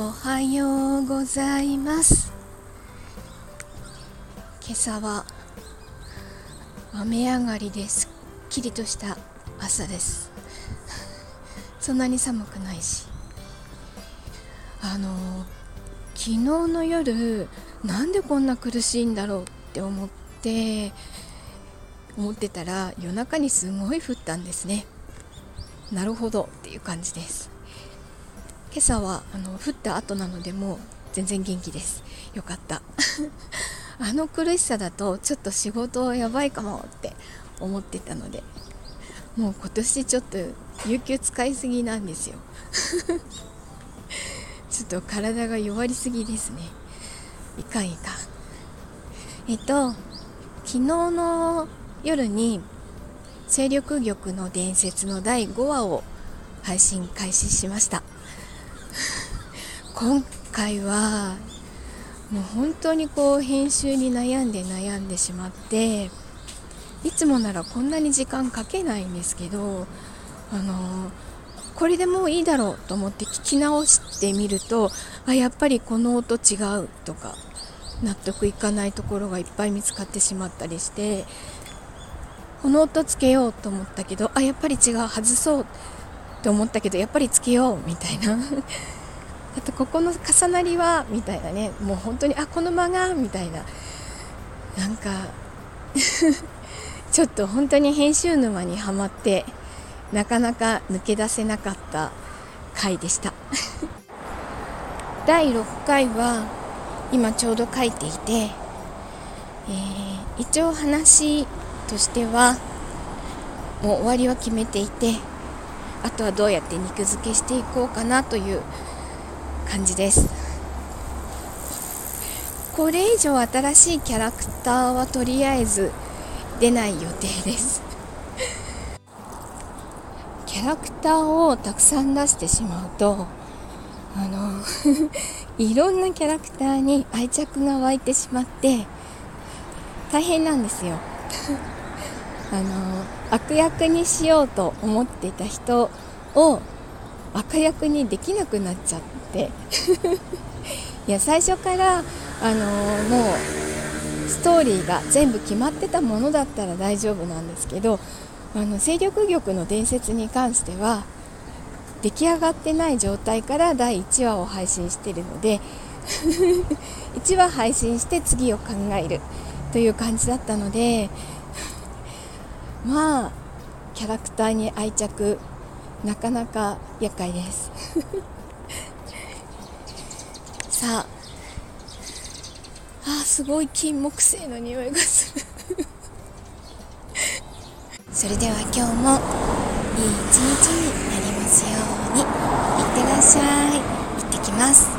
おはようございます。今朝は雨上がりですっきりとした朝です。そんなに寒くないし。あの昨日の夜なんでこんな苦しいんだろうって思って思ってたら夜中にすごい降ったんですね。なるほどっていう感じです。今朝はあの降った後なのでもう全然元気です。よかった。あの苦しさだとちょっと仕事やばいかもって思ってたのでもう今年ちょっと有給使いすぎなんですよ。ちょっと体が弱りすぎですね。いかんいかん。えっと昨日の夜に勢力玉の伝説の第5話を配信開始しました。今回はもう本当にこう編集に悩んで悩んでしまっていつもならこんなに時間かけないんですけどあのこれでもういいだろうと思って聞き直してみるとあやっぱりこの音違うとか納得いかないところがいっぱい見つかってしまったりしてこの音つけようと思ったけどあやっぱり違う外そうって思ったけどやっぱりつけようみたいな。あとここの重なりはみたいなねもう本当にあこの間がみたいな。なんか ちょっと本当に編集沼にはまってなかなか抜け出せなかった回でした。第6回は今ちょうど書いていて、えー、一応話としてはもう終わりは決めていてあとはどうやって肉付けしていこうかなという感じです。これ以上新しいキャラクターはとりあえず出ない予定です。キャラクターをたくさん出してしまうとあの いろんなキャラクターに愛着が湧いてしまって大変なんですよ。あの悪役にしようと思ってた人を悪役にできなくなっちゃって。いや最初からあのもうストーリーが全部決まってたものだったら大丈夫なんですけどあの勢力玉の伝説に関しては出来上がってない状態から第1話を配信してるので 1話配信して次を考えるという感じだったのでまあキャラクターに愛着なかなか厄介です。さあ。あすごい金木犀の匂いがする。それでは今日もいい一日になりますように。いってらっしゃい。行ってきます。